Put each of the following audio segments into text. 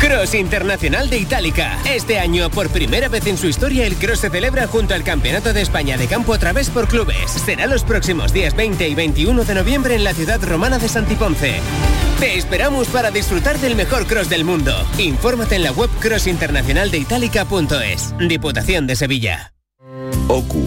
Cross Internacional de Itálica. Este año, por primera vez en su historia, el Cross se celebra junto al Campeonato de España de Campo a través por clubes. Será los próximos días 20 y 21 de noviembre en la ciudad romana de Santiponce. Te esperamos para disfrutar del mejor cross del mundo. Infórmate en la web crossinternacionaldeitalica.es. Diputación de Sevilla. OCU,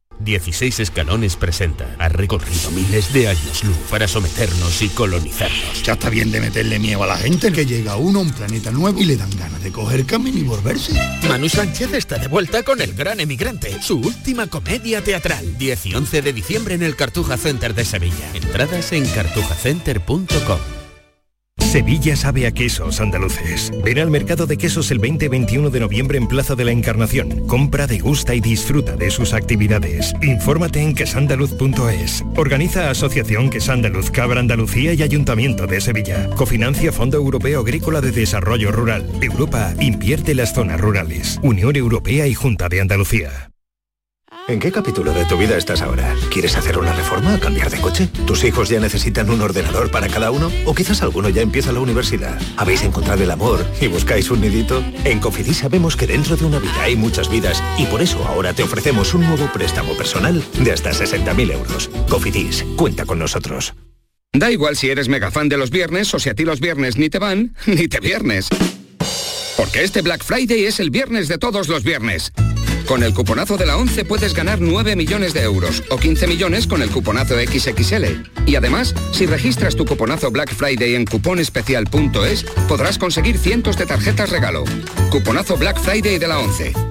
16 escalones presenta. Ha recorrido miles de años luz para someternos y colonizarnos. Ya está bien de meterle miedo a la gente que llega uno a un planeta nuevo y le dan ganas de coger camino y volverse. Manu Sánchez está de vuelta con El Gran Emigrante, su última comedia teatral. 10 y 11 de diciembre en el Cartuja Center de Sevilla. Entradas en cartujacenter.com. Sevilla sabe a quesos andaluces. Ven al mercado de quesos el 20 y 21 de noviembre en Plaza de la Encarnación. Compra, degusta y disfruta de sus actividades. Infórmate en quesandaluz.es. Organiza Asociación Quesandaluz Cabra Andalucía y Ayuntamiento de Sevilla. Cofinancia Fondo Europeo Agrícola de Desarrollo Rural. Europa invierte las zonas rurales. Unión Europea y Junta de Andalucía. ¿En qué capítulo de tu vida estás ahora? ¿Quieres hacer una reforma o cambiar de coche? ¿Tus hijos ya necesitan un ordenador para cada uno? ¿O quizás alguno ya empieza la universidad? ¿Habéis encontrado el amor y buscáis un nidito? En Cofidis sabemos que dentro de una vida hay muchas vidas y por eso ahora te ofrecemos un nuevo préstamo personal de hasta 60.000 euros. Cofidis, cuenta con nosotros. Da igual si eres mega fan de los viernes o si a ti los viernes ni te van, ni te viernes. Porque este Black Friday es el viernes de todos los viernes. Con el cuponazo de la 11 puedes ganar 9 millones de euros o 15 millones con el cuponazo XXL. Y además, si registras tu cuponazo Black Friday en cuponespecial.es, podrás conseguir cientos de tarjetas regalo. Cuponazo Black Friday de la 11.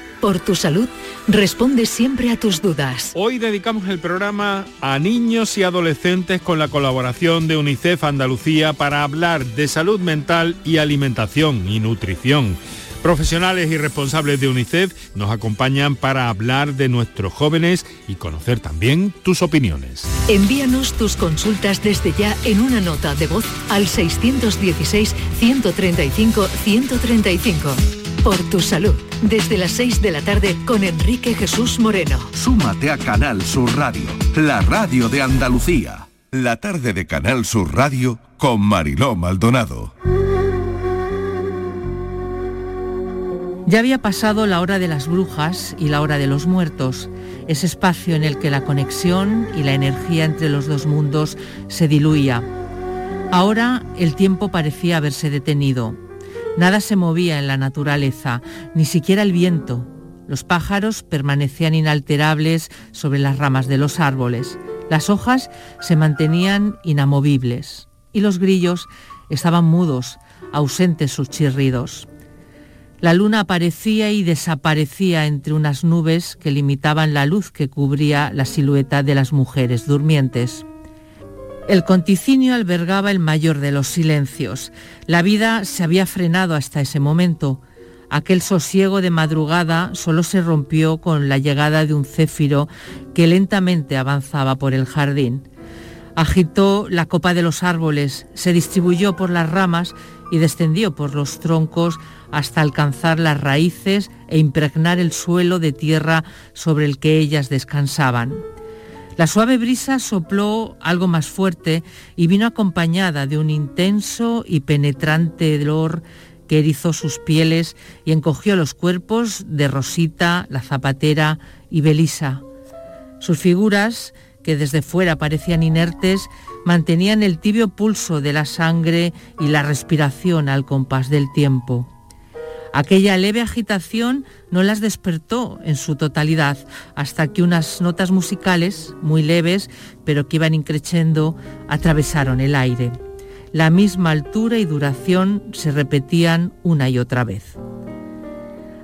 por tu salud, responde siempre a tus dudas. Hoy dedicamos el programa a niños y adolescentes con la colaboración de UNICEF Andalucía para hablar de salud mental y alimentación y nutrición. Profesionales y responsables de UNICEF nos acompañan para hablar de nuestros jóvenes y conocer también tus opiniones. Envíanos tus consultas desde ya en una nota de voz al 616-135-135. Por tu salud, desde las 6 de la tarde con Enrique Jesús Moreno. Súmate a Canal Sur Radio, la radio de Andalucía. La tarde de Canal Sur Radio con Mariló Maldonado. Ya había pasado la hora de las brujas y la hora de los muertos, ese espacio en el que la conexión y la energía entre los dos mundos se diluía. Ahora el tiempo parecía haberse detenido. Nada se movía en la naturaleza, ni siquiera el viento. Los pájaros permanecían inalterables sobre las ramas de los árboles. Las hojas se mantenían inamovibles y los grillos estaban mudos, ausentes sus chirridos. La luna aparecía y desaparecía entre unas nubes que limitaban la luz que cubría la silueta de las mujeres durmientes. El conticinio albergaba el mayor de los silencios. La vida se había frenado hasta ese momento. Aquel sosiego de madrugada solo se rompió con la llegada de un céfiro que lentamente avanzaba por el jardín. Agitó la copa de los árboles, se distribuyó por las ramas y descendió por los troncos hasta alcanzar las raíces e impregnar el suelo de tierra sobre el que ellas descansaban. La suave brisa sopló algo más fuerte y vino acompañada de un intenso y penetrante dolor que erizó sus pieles y encogió los cuerpos de Rosita, la zapatera y Belisa. Sus figuras, que desde fuera parecían inertes, mantenían el tibio pulso de la sangre y la respiración al compás del tiempo. Aquella leve agitación no las despertó en su totalidad hasta que unas notas musicales, muy leves, pero que iban increciendo, atravesaron el aire. La misma altura y duración se repetían una y otra vez.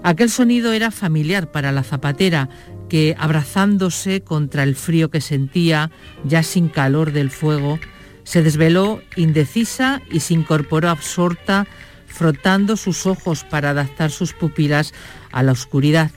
Aquel sonido era familiar para la zapatera, que, abrazándose contra el frío que sentía, ya sin calor del fuego, se desveló indecisa y se incorporó absorta frotando sus ojos para adaptar sus pupilas a la oscuridad.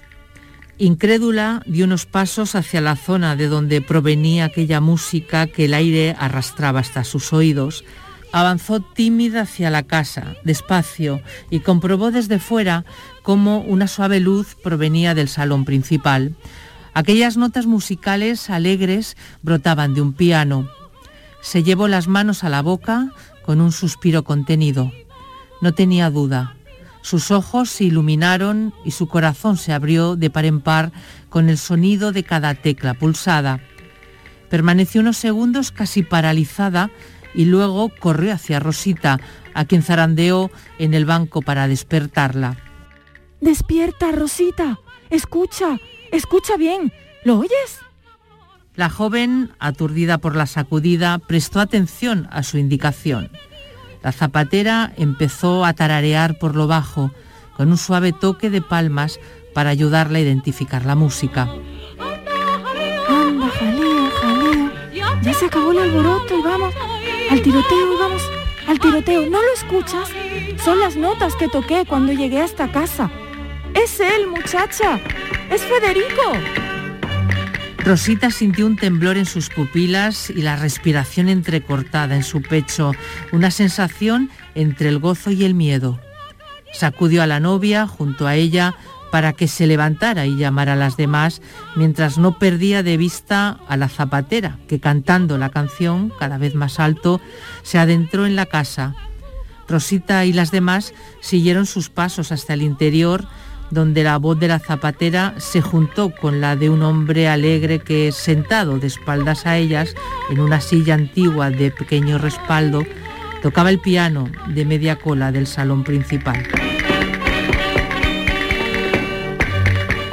Incrédula dio unos pasos hacia la zona de donde provenía aquella música que el aire arrastraba hasta sus oídos. Avanzó tímida hacia la casa, despacio, y comprobó desde fuera cómo una suave luz provenía del salón principal. Aquellas notas musicales alegres brotaban de un piano. Se llevó las manos a la boca con un suspiro contenido. No tenía duda. Sus ojos se iluminaron y su corazón se abrió de par en par con el sonido de cada tecla pulsada. Permaneció unos segundos casi paralizada y luego corrió hacia Rosita, a quien zarandeó en el banco para despertarla. Despierta, Rosita. Escucha, escucha bien. ¿Lo oyes? La joven, aturdida por la sacudida, prestó atención a su indicación. La zapatera empezó a tararear por lo bajo, con un suave toque de palmas para ayudarla a identificar la música. Anda, jaleo, jaleo. Ya se acabó el alboroto y vamos al tiroteo y vamos al tiroteo. ¿No lo escuchas? Son las notas que toqué cuando llegué a esta casa. Es él, muchacha. Es Federico. Rosita sintió un temblor en sus pupilas y la respiración entrecortada en su pecho, una sensación entre el gozo y el miedo. Sacudió a la novia junto a ella para que se levantara y llamara a las demás, mientras no perdía de vista a la zapatera, que cantando la canción cada vez más alto, se adentró en la casa. Rosita y las demás siguieron sus pasos hasta el interior, donde la voz de la zapatera se juntó con la de un hombre alegre que, sentado de espaldas a ellas, en una silla antigua de pequeño respaldo, tocaba el piano de media cola del salón principal.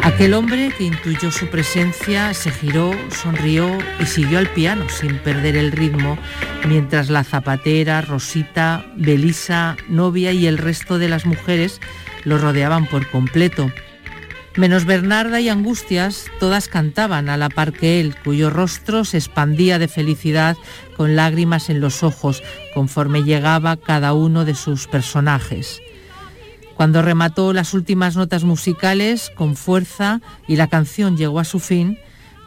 Aquel hombre que intuyó su presencia se giró, sonrió y siguió al piano sin perder el ritmo, mientras la zapatera, Rosita, Belisa, novia y el resto de las mujeres lo rodeaban por completo. Menos Bernarda y Angustias, todas cantaban a la par que él, cuyo rostro se expandía de felicidad con lágrimas en los ojos conforme llegaba cada uno de sus personajes. Cuando remató las últimas notas musicales con fuerza y la canción llegó a su fin,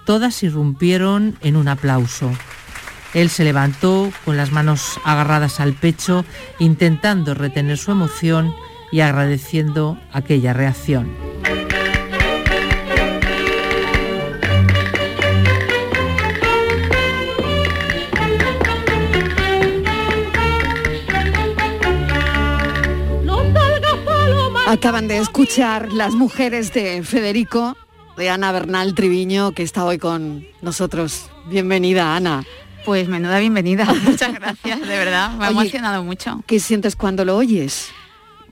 todas irrumpieron en un aplauso. Él se levantó con las manos agarradas al pecho, intentando retener su emoción y agradeciendo aquella reacción. Acaban de escuchar las mujeres de Federico, de Ana Bernal Triviño, que está hoy con nosotros. Bienvenida, Ana. Pues menuda bienvenida. Muchas gracias, de verdad. Me ha emocionado mucho. ¿Qué sientes cuando lo oyes?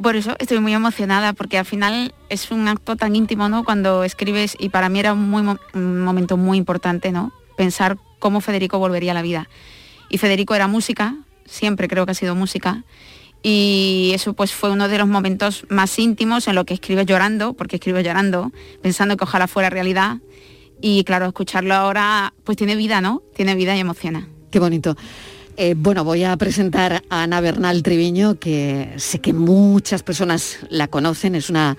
Por eso estoy muy emocionada, porque al final es un acto tan íntimo, ¿no? Cuando escribes, y para mí era un, momento muy importante, ¿no? Pensar cómo Federico volvería a la vida. Y Federico era música, siempre creo que ha sido música, y eso pues fue uno de los momentos más íntimos en lo que escribe llorando, porque escribe llorando, pensando que ojalá fuera realidad. Y claro, escucharlo ahora pues tiene vida, ¿no? Tiene vida y emociona. Qué bonito. Eh, bueno, voy a presentar a Ana Bernal Triviño, que sé que muchas personas la conocen, es una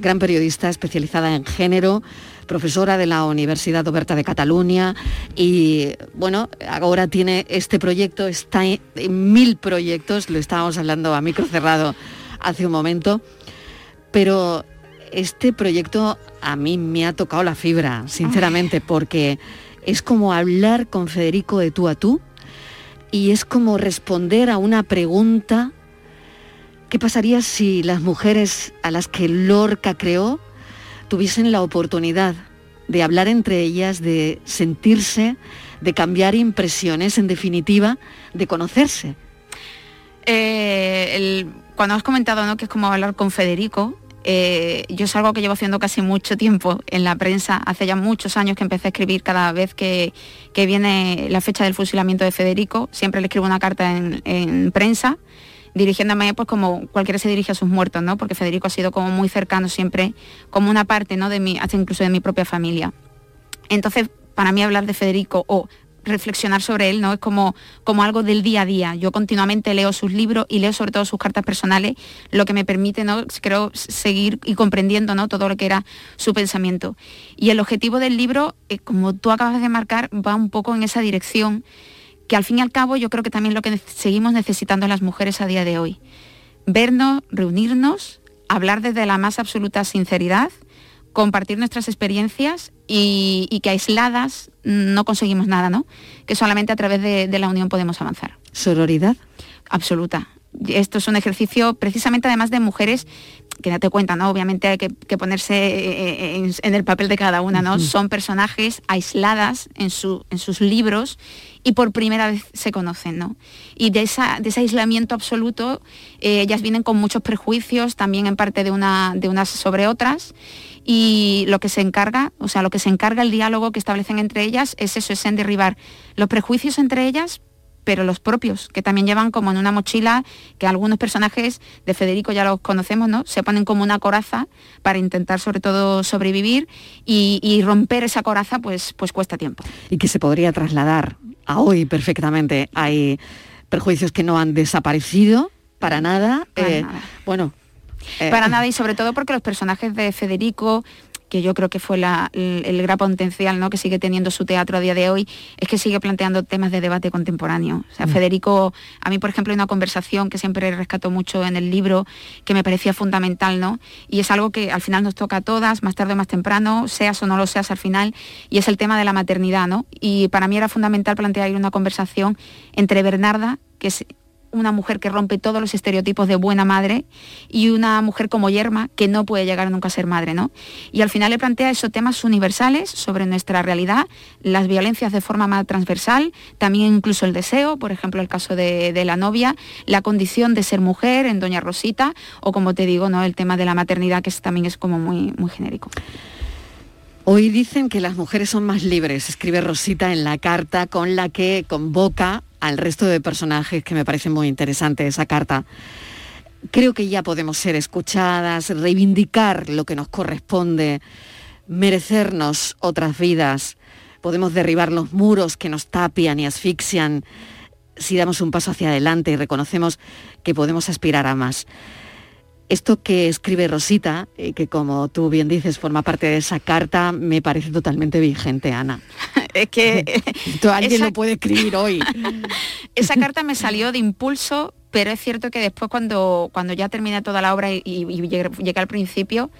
gran periodista especializada en género, profesora de la Universidad Oberta de Cataluña y bueno, ahora tiene este proyecto, está en mil proyectos, lo estábamos hablando a micro cerrado hace un momento, pero este proyecto a mí me ha tocado la fibra, sinceramente, porque es como hablar con Federico de tú a tú y es como responder a una pregunta. ¿Qué pasaría si las mujeres a las que Lorca creó tuviesen la oportunidad de hablar entre ellas, de sentirse, de cambiar impresiones, en definitiva, de conocerse? Eh, cuando has comentado ¿no? que es como hablar con Federico, eh, yo es algo que llevo haciendo casi mucho tiempo en la prensa. Hace ya muchos años que empecé a escribir cada vez que, viene la fecha del fusilamiento de Federico. Siempre le escribo una carta en, prensa dirigiéndome pues como cualquiera se dirige a sus muertos, ¿no? Porque Federico ha sido como muy cercano siempre, como una parte, ¿no? De mi, hasta incluso de mi propia familia. Entonces, para mí hablar de Federico o reflexionar sobre él, ¿no? Es como, como algo del día a día. Yo continuamente leo sus libros y leo sobre todo sus cartas personales, lo que me permite, ¿no? Creo, seguir y comprendiendo, ¿no? Todo lo que era su pensamiento. Y el objetivo del libro, eh, como tú acabas de marcar, va un poco en esa dirección, que al fin y al cabo yo creo que también lo que seguimos necesitando las mujeres a día de hoy. Vernos, reunirnos, hablar desde la más absoluta sinceridad, compartir nuestras experiencias y, que aisladas no conseguimos nada, ¿no? Que solamente a través de, de la unión podemos avanzar. ¿Sororidad? Absoluta. Esto es un ejercicio precisamente además de mujeres que date cuenta, ¿no? Obviamente hay que, ponerse eh, eh, en, el papel de cada una, ¿no? Son personajes aisladas en, su, en sus libros y por primera vez se conocen, ¿no? Y de, esa, de ese aislamiento absoluto, eh, ellas vienen con muchos prejuicios, también en parte de, una, de unas sobre otras, y lo que se encarga, o sea, lo que se encarga el diálogo que establecen entre ellas es eso, es en derribar los prejuicios entre ellas pero los propios, que también llevan como en una mochila, que algunos personajes de Federico ya los conocemos, ¿no? Se ponen como una coraza para intentar sobre todo sobrevivir y, romper esa coraza pues, pues cuesta tiempo. Y que se podría trasladar a hoy perfectamente. Hay prejuicios que no han desaparecido para nada. Eh, bueno, para eh, nada y sobre todo porque los personajes de Federico que yo creo que fue el, gran potencial ¿no? que sigue teniendo su teatro a día de hoy, es que sigue planteando temas de debate contemporáneo. O sea, mm. Federico, a mí, por ejemplo, hay una conversación que siempre rescató mucho en el libro, que me parecía fundamental, ¿no? Y es algo que al final nos toca a todas, más tarde o más temprano, seas o no lo seas al final, y es el tema de la maternidad, ¿no? Y para mí era fundamental plantear una conversación entre Bernarda, que es una mujer que rompe todos los estereotipos de buena madre y una mujer como Yerma que no puede llegar nunca a ser madre, ¿no? Y al final le plantea esos temas universales sobre nuestra realidad, las violencias de forma más transversal, también incluso el deseo, por ejemplo el caso de, la novia, la condición de ser mujer en Doña Rosita o como te digo, ¿no? El tema de la maternidad que también es como muy, muy genérico. Hoy dicen que las mujeres son más libres, escribe Rosita en la carta con la que convoca al resto de personajes que me parece muy interesante esa carta. Creo que ya podemos ser escuchadas, reivindicar lo que nos corresponde, merecernos otras vidas. Podemos derribar los muros que nos tapian y asfixian si damos un paso hacia adelante y reconocemos que podemos aspirar a más. Esto que escribe Rosita, y que como tú bien dices forma parte de esa carta, me parece totalmente vigente, Ana. es que alguien lo puede escribir hoy. esa carta me salió de impulso, pero es cierto que después cuando, cuando ya termina toda la obra y, llega al principio,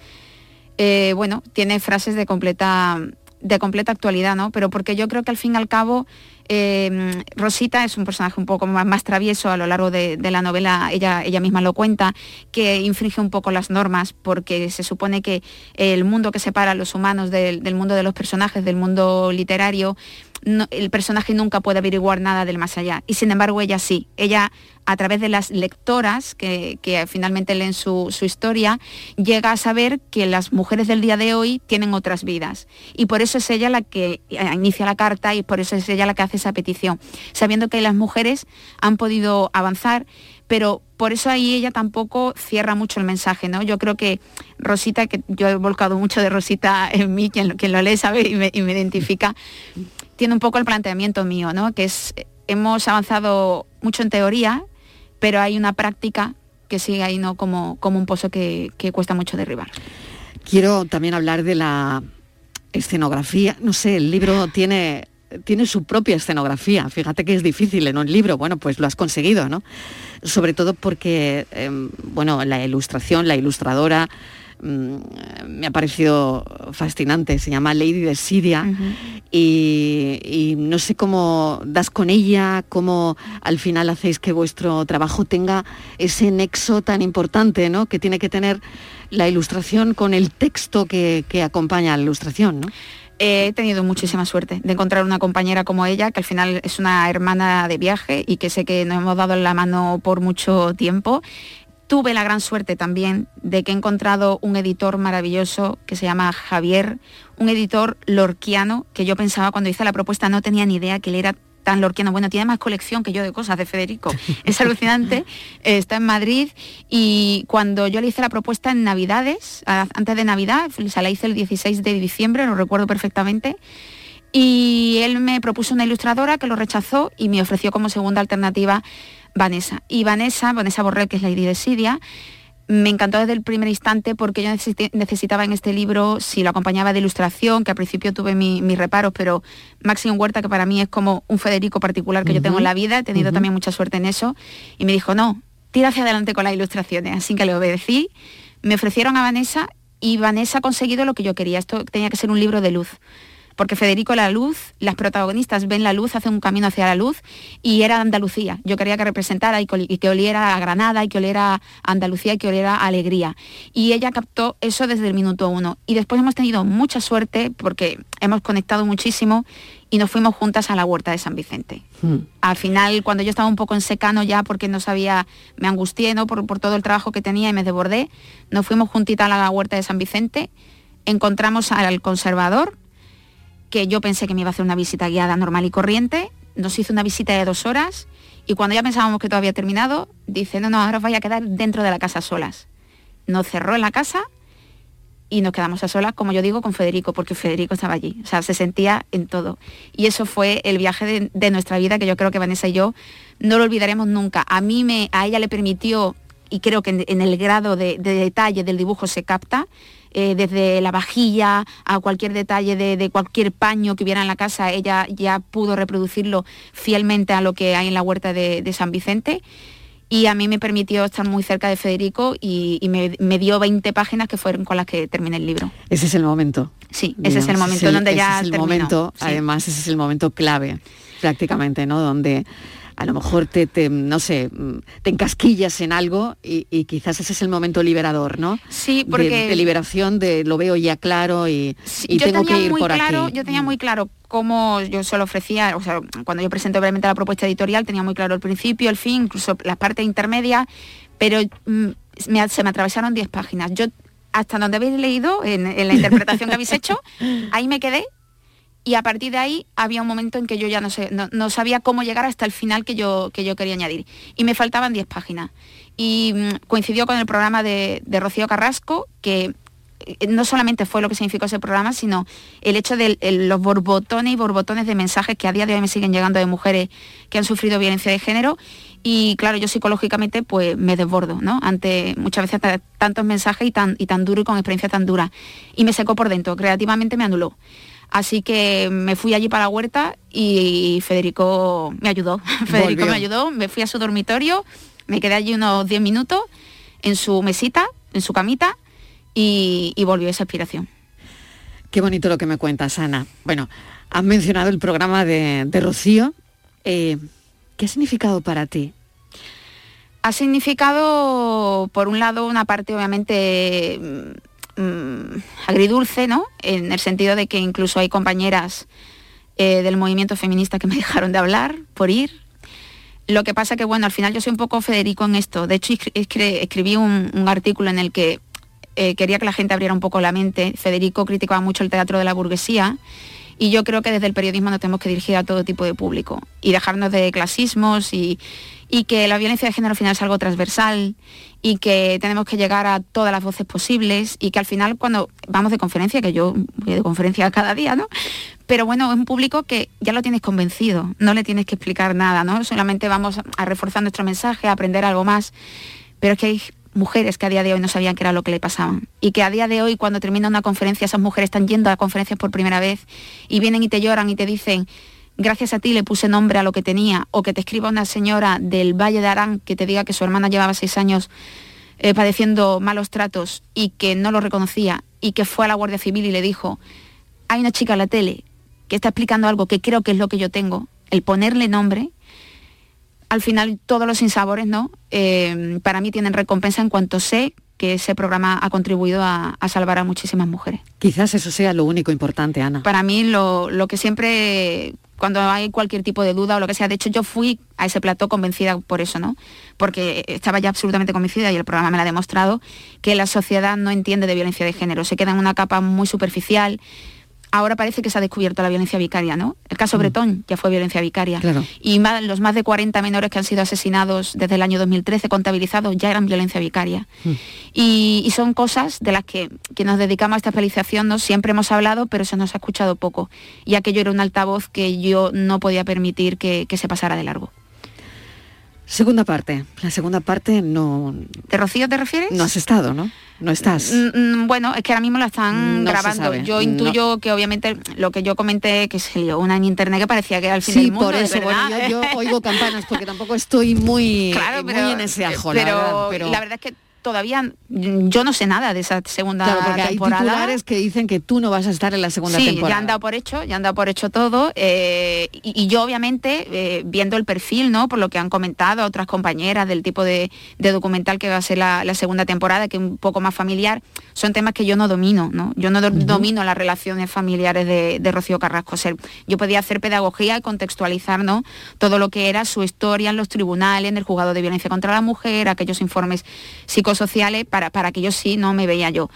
eh, bueno, tiene frases de completa de completa actualidad, ¿no? Pero porque yo creo que al fin y al cabo Em, Rosita es un personaje un poco más, travieso a lo largo de, la novela, ella, ella misma lo cuenta, que infringe un poco las normas porque se supone que el mundo que separa a los humanos del mundo de los personajes, del mundo literario, el personaje nunca puede averiguar nada del más allá. Y sin embargo ella sí. Ella, a través de las lectoras que, finalmente leen su, historia, llega a saber que las mujeres del día de hoy tienen otras vidas. Y por eso es ella la que inicia la carta y por eso es ella la que hace esa petición, sabiendo que las mujeres han podido avanzar, pero por eso ahí ella tampoco cierra mucho el mensaje, ¿no? Yo creo que Rosita, que yo he volcado mucho de Rosita en mí, quien, quien lo lee sabe y me identifica, tiene un poco el planteamiento mío, ¿no? que es, hemos avanzado mucho en teoría, pero hay una práctica que sigue ahí ¿no? como, como un pozo que, cuesta mucho derribar. Quiero también hablar de la escenografía, no sé, el libro tiene tiene su propia escenografía. Fíjate que es difícil en un libro, bueno, pues lo has conseguido, ¿no? Sobre todo porque, em, bueno, la ilustración, la ilustradora, me ha parecido fascinante, se llama Lady de Sidia y, no sé cómo das con ella, cómo al final hacéis que vuestro trabajo tenga ese nexo tan importante, ¿no? Que tiene que tener la ilustración con el texto que, que acompaña a la ilustración, ¿no? he tenido muchísima suerte de encontrar una compañera como ella, que al final es una hermana de viaje y que sé que nos hemos dado la mano por mucho tiempo. Tuve la gran suerte también de que he encontrado un editor maravilloso que se llama Javier, un editor lorquiano que yo pensaba cuando hice la propuesta no tenía ni idea que él era tan lorquiano. Bueno, tiene más colección que yo de cosas de Federico. Es alucinante. está en Madrid y cuando yo le hice la propuesta en Navidades, antes de Navidad, se la hice el 16 de diciembre, lo recuerdo perfectamente. Y él me propuso una ilustradora que lo rechazó y me ofreció como segunda alternativa Vanessa. Y Vanessa, Vanessa Borrell, que es la de Sidia, me encantó desde el primer instante porque yo necesitaba en este libro, si lo acompañaba de ilustración, que al principio tuve mis reparos, pero Máximo Huerta, que para mí es como un Federico particular que yo tengo en la vida, he tenido también mucha suerte en eso, y me dijo, no, tira hacia adelante con las ilustraciones. Así que le obedecí, me ofrecieron a Vanessa y Vanessa ha conseguido lo que yo quería. Esto tenía que ser un libro de luz porque Federico la luz, las protagonistas ven la luz, hacen un camino hacia la luz y era Andalucía. Yo quería que representara y que oliera a Granada y que oliera a Andalucía y que oliera a alegría. Y ella captó eso desde el minuto uno. Y después hemos tenido mucha suerte porque hemos conectado muchísimo y nos fuimos juntas a la huerta de San Vicente. Hmm. Al final, cuando yo estaba un poco en secano ya porque no sabía, me angustié ¿no? por, por todo el trabajo que tenía y me desbordé, nos fuimos juntitas a la huerta de San Vicente, encontramos al conservador, que yo pensé que me iba a hacer una visita guiada normal y corriente, nos hizo una visita de dos horas y cuando ya pensábamos que todo había terminado, dice, no, no, ahora os vais a quedar dentro de la casa solas. Nos cerró en la casa y nos quedamos a solas, como yo digo, con Federico, porque Federico estaba allí, o sea, se sentía en todo. Y eso fue el viaje de, nuestra vida, que yo creo que Vanessa y yo no lo olvidaremos nunca. A mí, me, a ella le permitió, y creo que en, el grado de detalle del dibujo se capta, eh, desde la vajilla a cualquier detalle de, cualquier paño que hubiera en la casa, ella ya pudo reproducirlo fielmente a lo que hay en la huerta de, San Vicente. Y a mí me permitió estar muy cerca de Federico y, me, dio 20 páginas que fueron con las que terminé el libro. Ese es el momento. Sí, ese es el momento donde ya es el momento, además ese es el momento clave prácticamente, ¿no? Donde a lo mejor te, no sé, te encasquillas en algo y, quizás ese es el momento liberador, ¿no? Sí, porque... De, liberación, de lo veo ya claro y, tengo que ir por claro, aquí. Yo tenía muy claro cómo yo se lo ofrecía, o sea, cuando yo presenté brevemente la propuesta editorial tenía muy claro el principio, el fin, incluso las partes intermedias, pero mm, se me atravesaron 10 páginas. Yo, hasta donde habéis leído, en la interpretación que habéis hecho, ahí me quedé y a partir de ahí había un momento en que yo ya no, sé, no, sabía cómo llegar hasta el final que yo, que yo quería añadir. Y me faltaban 10 páginas. Y mm, coincidió con el programa de, Rocío Carrasco, que eh, no solamente fue lo que significó ese programa, sino el hecho de los borbotones y borbotones de mensajes que a día de hoy me siguen llegando de mujeres que han sufrido violencia de género. Y claro, yo psicológicamente pues me desbordo, ¿no? Ante muchas veces tantos mensajes y tan, y tan duro y con experiencia tan dura. Y me secó por dentro, creativamente me anuló. Así que me fui allí para la huerta y Federico me ayudó. Federico me ayudó, me fui a su dormitorio, me quedé allí unos 10 minutos en su mesita, en su camita y, volvió esa inspiración. Qué bonito lo que me cuentas, Ana. Bueno, has mencionado el programa de, Rocío. Eh, ¿Qué ha significado para ti? Ha significado, por un lado, una parte obviamente Mm, agridulce, ¿no? En el sentido de que incluso hay compañeras eh, del movimiento feminista que me dejaron de hablar por ir. Lo que pasa que, bueno, al final yo soy un poco Federico en esto. De hecho, escribí un, artículo en el que eh, quería que la gente abriera un poco la mente. Federico criticaba mucho el teatro de la burguesía y yo creo que desde el periodismo nos tenemos que dirigir a todo tipo de público y dejarnos de clasismos y, y que la violencia de género al final es algo transversal y que tenemos que llegar a todas las voces posibles y que al final cuando vamos de conferencia, que yo voy de conferencia cada día, ¿no? Pero bueno, es un público que ya lo tienes convencido, no le tienes que explicar nada, ¿no? Solamente vamos a reforzar nuestro mensaje, a aprender algo más. Pero es que hay mujeres que a día de hoy no sabían qué era lo que le pasaban. Y que a día de hoy, cuando termina una conferencia, esas mujeres están yendo a conferencias por primera vez y vienen y te lloran y te dicen, gracias a ti le puse nombre a lo que tenía, o que te escriba una señora del Valle de Arán que te diga que su hermana llevaba seis años eh, padeciendo malos tratos y que no lo reconocía y que fue a la Guardia Civil y le dijo, hay una chica en la tele que está explicando algo que creo que es lo que yo tengo, el ponerle nombre, al final todos los insabores, ¿no? Eh, para mí tienen recompensa en cuanto sé que ese programa ha contribuido a, salvar a muchísimas mujeres. Quizás eso sea lo único importante, Ana. Para mí lo, lo que siempre cuando hay cualquier tipo de duda o lo que sea. De hecho, yo fui a ese plató convencida por eso, ¿no? Porque estaba ya absolutamente convencida y el programa me lo ha demostrado que la sociedad no entiende de violencia de género, se queda en una capa muy superficial, ahora parece que se ha descubierto la violencia vicaria, ¿no? El caso mm. Bretón ya fue violencia vicaria. Y los más de 40 menores que han sido asesinados desde el año 2013 contabilizados ya eran violencia vicaria. Mm. Y, son cosas de las que, que nos dedicamos a esta especialización ¿no? siempre hemos hablado, pero se nos ha escuchado poco. Y aquello era un altavoz que yo no podía permitir que se pasara de largo. Segunda parte. La segunda parte no... ¿De Rocío te refieres? No has estado, ¿no? No estás. Mm, mm, bueno, es que ahora mismo la están grabando. Yo intuyo que obviamente lo que yo comenté, que se lió una en internet que parecía que era el fin del mundo. por eso, yo, oigo campanas porque tampoco estoy muy, en ese ajo, pero la verdad es que todavía yo no sé nada de esa segunda claro, porque temporada. Hay titulares que dicen que tú no vas a estar en la segunda temporada. Sí, ya han dado por hecho, ya han dado por hecho todo. Eh, y, yo obviamente, eh, viendo el perfil, ¿no? Por lo que han comentado otras compañeras del tipo de, documental que va a ser la, segunda temporada, que es un poco más familiar, son temas que yo no domino, ¿no? Yo no domino las relaciones familiares de, Rocío Carrasco. yo podía hacer pedagogía y contextualizar, ¿no? Todo lo que era su historia en los tribunales, en el juzgado de violencia contra la mujer, aquellos informes psicológicos sociales para, para que yo sí no me veía yo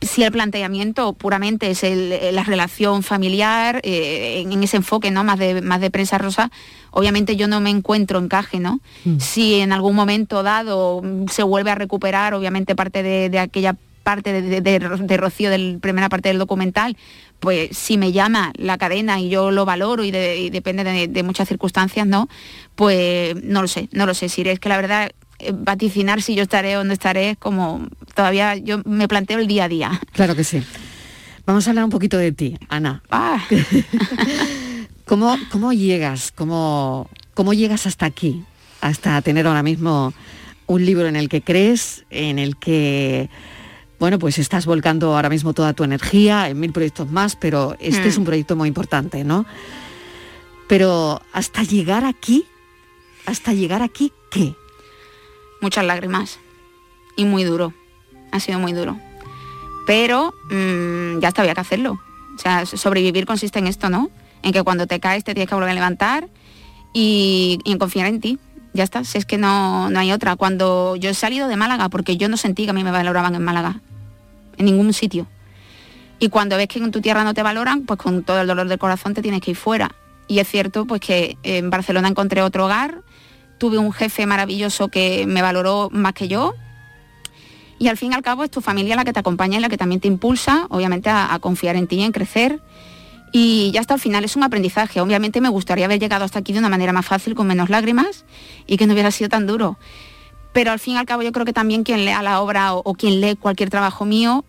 si el planteamiento puramente es eh, la relación familiar, eh, en, ese enfoque ¿no? más, de, más de prensa rosa, obviamente yo no me encuentro encaje, ¿no? Mm. Si en algún momento dado se vuelve a recuperar, obviamente parte de, aquella parte de, Rocío, de la primera parte del documental, pues si me llama la cadena y yo lo valoro y, depende de, muchas circunstancias, ¿no? Pues no lo sé, no lo sé. Si es que la verdad vaticinar si yo estaré o no estaré es como todavía yo me planteo el día a día. Claro que sí. Vamos a hablar un poquito de ti, Ana. Ah. ¿Cómo, ¿Cómo, llegas? Cómo, ¿Cómo llegas hasta aquí? Hasta tener ahora mismo un libro en el que crees, en el que bueno, pues estás volcando ahora mismo toda tu energía en mil proyectos más, pero este es hmm. un proyecto muy importante, ¿no? Pero hasta llegar aquí, hasta llegar aquí, ¿qué? Muchas lágrimas y muy duro, ha sido muy duro. Pero mm, ya está, había que hacerlo. O sea, sobrevivir consiste en esto, ¿no? En que cuando te caes te tienes que volver a levantar y, en confiar en ti. Ya está, si es que no, no hay otra. Cuando yo he salido de Málaga, porque yo no sentí que a mí me valoraban en Málaga, en ningún sitio. Y cuando ves que en tu tierra no te valoran, pues con todo el dolor del corazón te tienes que ir fuera. Y es cierto pues que en Barcelona encontré otro hogar, tuve un jefe maravilloso que me valoró más que yo. Y al fin y al cabo es tu familia la que te acompaña y la que también te impulsa, obviamente, a, confiar en ti, en crecer. Y ya hasta el final es un aprendizaje. Obviamente me gustaría haber llegado hasta aquí de una manera más fácil, con menos lágrimas y que no hubiera sido tan duro. Pero al fin y al cabo yo creo que también quien lea la obra o, quien lee cualquier trabajo mío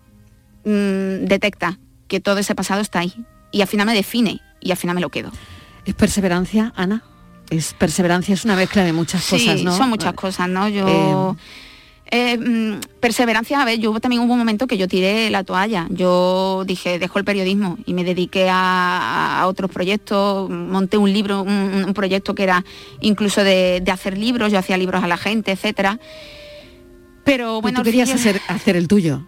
mm, detecta que todo ese pasado está ahí. Y al final me define y al final me lo quedo. ¿Es perseverancia, Ana? Es perseverancia, es una mezcla de muchas cosas, ¿no? son muchas cosas, ¿no? Yo... Eh, eh, mm, perseverancia, a ver, yo también hubo un momento que yo tiré la toalla. Yo dije, dejo el periodismo y me dediqué a, otros proyectos. Monté un libro, un, proyecto que era incluso de, hacer libros. Yo hacía libros a la gente, etcétera. Pero bueno, tú querías hacer, hacer el tuyo.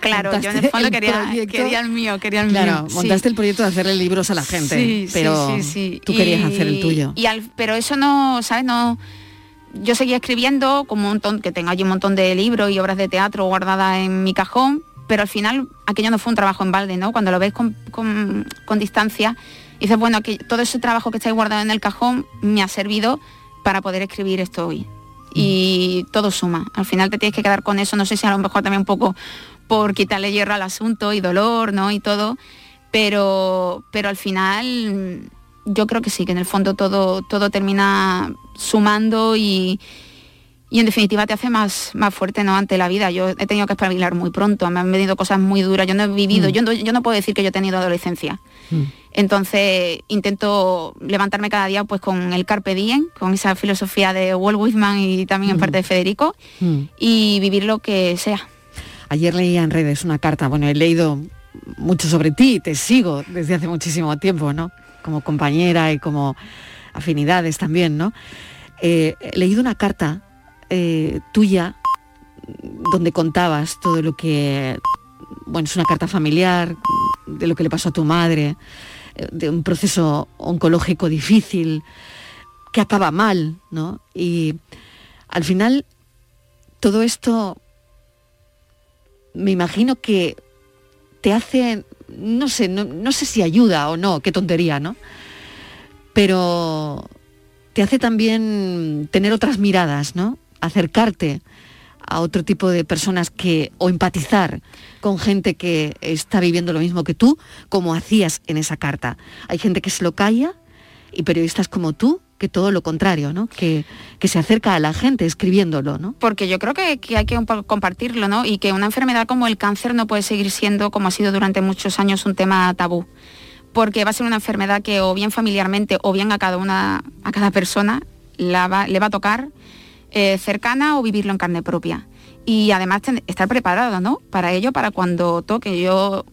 Claro, yo en el fondo quería, el mío, quería el claro, montaste el proyecto de hacerle libros a la gente, pero tú querías hacer el tuyo. Y pero eso no, ¿sabes? No, yo seguía escribiendo, como un montón, que tengo allí un montón de libros y obras de teatro guardadas en mi cajón, pero al final aquello no fue un trabajo en balde, ¿no? Cuando lo ves con, distancia, dices, bueno, que todo ese trabajo que está guardado en el cajón me ha servido para poder escribir esto hoy. Y todo suma. Al final te tienes que quedar con eso. No sé si a lo mejor también un poco por quitarle hierro al asunto y dolor, ¿no? Y todo. Pero, pero al final yo creo que sí, que en el fondo todo, todo termina sumando y, y en definitiva te hace más, más fuerte ¿no? ante la vida. Yo he tenido que espabilar muy pronto, me han venido cosas muy duras, yo no he vivido, mm. yo, no, yo no puedo decir que yo he tenido adolescencia. Mm. Entonces intento levantarme cada día pues con el carpe diem, con esa filosofía de Walt Whitman y también en mm. parte de Federico, y vivir lo que sea. Ayer leía en redes una carta, bueno, he leído mucho sobre ti, te sigo desde hace muchísimo tiempo, ¿no? Como compañera y como afinidades también, ¿no? Eh, he leído una carta eh, tuya donde contabas todo lo que, bueno, es una carta familiar, de lo que le pasó a tu madre, eh, de un proceso oncológico difícil, que acaba mal, ¿no? Y al final, todo esto, me imagino que te hace, no sé, no, sé si ayuda o no, qué tontería, ¿no? Pero te hace también tener otras miradas, ¿no? acercarte a otro tipo de personas que o empatizar con gente que está viviendo lo mismo que tú, como hacías en esa carta. Hay gente que se lo calla y periodistas como tú que todo lo contrario, ¿no? Que, que se acerca a la gente escribiéndolo, ¿no? Porque yo creo que, que hay que compartirlo, ¿no? Y que una enfermedad como el cáncer no puede seguir siendo, como ha sido durante muchos años, un tema tabú. Porque va a ser una enfermedad que o bien familiarmente o bien a cada una, a cada persona le va a tocar eh, cercana o vivirlo en carne propia. Y además estar preparado, ¿no? Para ello, para cuando toque. Yo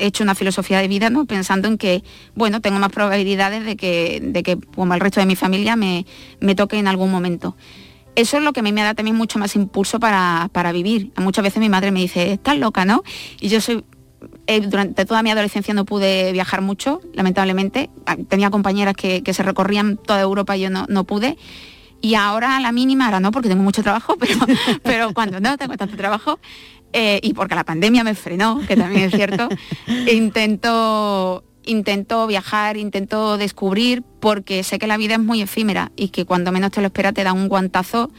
he hecho una filosofía de vida, ¿no? Pensando en que, bueno, tengo más probabilidades de que, de que como el resto de mi familia, me, me toque en algún momento. Eso es lo que a mí me da también mucho más impulso para, para vivir. Muchas veces mi madre me dice, estás loca, ¿no? Y yo soy eh, durante toda mi adolescencia no pude viajar mucho, lamentablemente. Ah, tenía compañeras que, que se recorrían toda Europa y yo no, no pude. Y ahora la mínima, ahora no porque tengo mucho trabajo, pero, pero cuando no tengo tanto trabajo, eh, y porque la pandemia me frenó, que también es cierto, intento, intento viajar, intento descubrir, porque sé que la vida es muy efímera y que cuando menos te lo espera te da un guantazo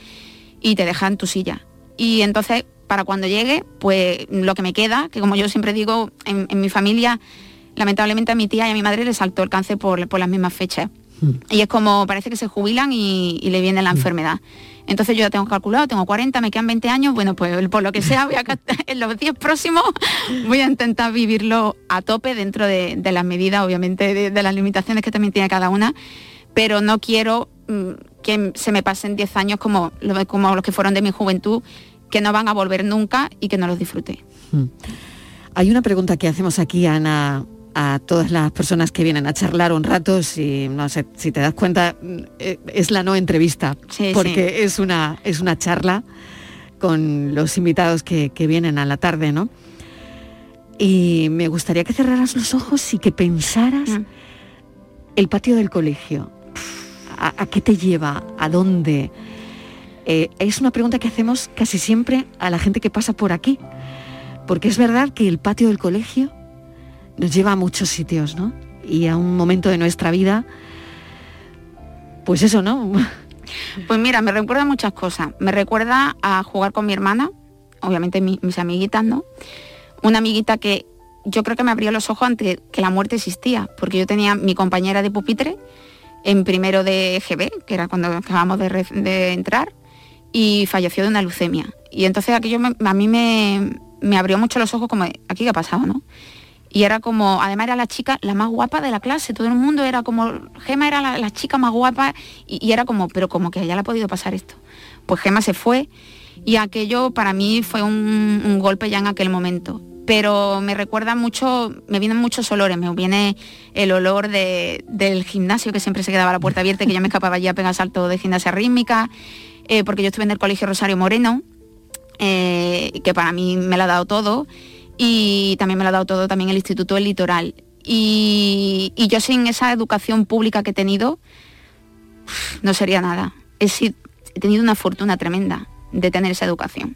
y te deja en tu silla. Y entonces, para cuando llegue, pues lo que me queda, que como yo siempre digo, en, mi familia, lamentablemente a mi tía y a mi madre le saltó el cáncer por, por las mismas fechas. Y es como, parece que se jubilan y, le viene la mm. enfermedad. Entonces yo ya tengo calculado, tengo 40, me quedan 20 años, bueno, pues por lo que sea, voy a, en los 10 próximos voy a intentar vivirlo a tope dentro de, las medidas, obviamente, de, las limitaciones que también tiene cada una, pero no quiero mm, que se me pasen 10 años como, como los que fueron de mi juventud, que no van a volver nunca y que no los disfrute. Mm. Hay una pregunta que hacemos aquí, Ana, a todas las personas que vienen a charlar un rato, si no sé, si te das cuenta, eh, es la no entrevista, porque es una es una charla con los invitados que, vienen a la tarde, ¿no? Y me gustaría que cerraras los ojos y que pensaras mm. el patio del colegio. ¿A, qué te lleva? ¿A dónde? Eh, es una pregunta que hacemos casi siempre a la gente que pasa por aquí. Porque es verdad que el patio del colegio nos lleva a muchos sitios, ¿no? Y a un momento de nuestra vida, pues eso, ¿no? Pues mira, me recuerda muchas cosas. Me recuerda a jugar con mi hermana, obviamente mis amiguitas, ¿no? Una amiguita que yo creo que me abrió los ojos ante que la muerte existía, porque yo tenía mi compañera de pupitre en primero de GB, que era cuando acabamos de, entrar, y falleció de una leucemia. Y entonces aquello a mí me, me abrió mucho los ojos como, ¿aquí qué ha pasado, no? Y era como, además era la chica la más guapa de la clase, todo el mundo era como, Gema era la, chica más guapa y, era como, pero como que a ella le ha podido pasar esto. Pues Gema se fue y aquello para mí fue un, golpe ya en aquel momento. Pero me recuerda mucho, me vienen muchos olores, me viene el olor del gimnasio que siempre se quedaba la puerta abierta, que yo me escapaba ya a pegar salto de gimnasia rítmica, eh, porque yo estuve en el colegio Rosario Moreno, eh, que para mí me lo ha dado todo y también me lo ha dado todo también el Instituto del Litoral. Y, yo sin esa educación pública que he tenido, no sería nada. He, tenido una fortuna tremenda de tener esa educación.